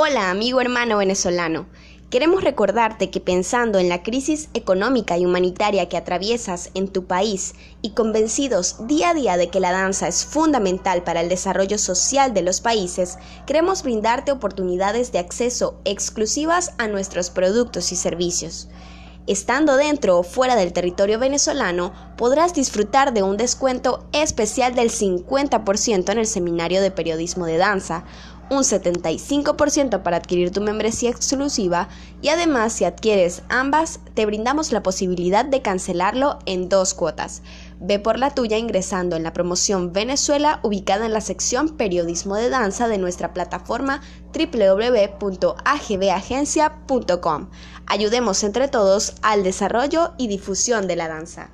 Hola amigo hermano venezolano. Queremos recordarte que pensando en la crisis económica y humanitaria que atraviesas en tu país y convencidos día a día de que la danza es fundamental para el desarrollo social de los países, queremos brindarte oportunidades de acceso exclusivas a nuestros productos y servicios. Estando dentro o fuera del territorio venezolano, podrás disfrutar de un descuento especial del 50% en el seminario de periodismo de danza, un 75% para adquirir tu membresía exclusiva y además si adquieres ambas te brindamos la posibilidad de cancelarlo en dos cuotas. Ve por la tuya ingresando en la promoción Venezuela ubicada en la sección Periodismo de Danza de nuestra plataforma www.agbagencia.com. Ayudemos entre todos al desarrollo y difusión de la danza.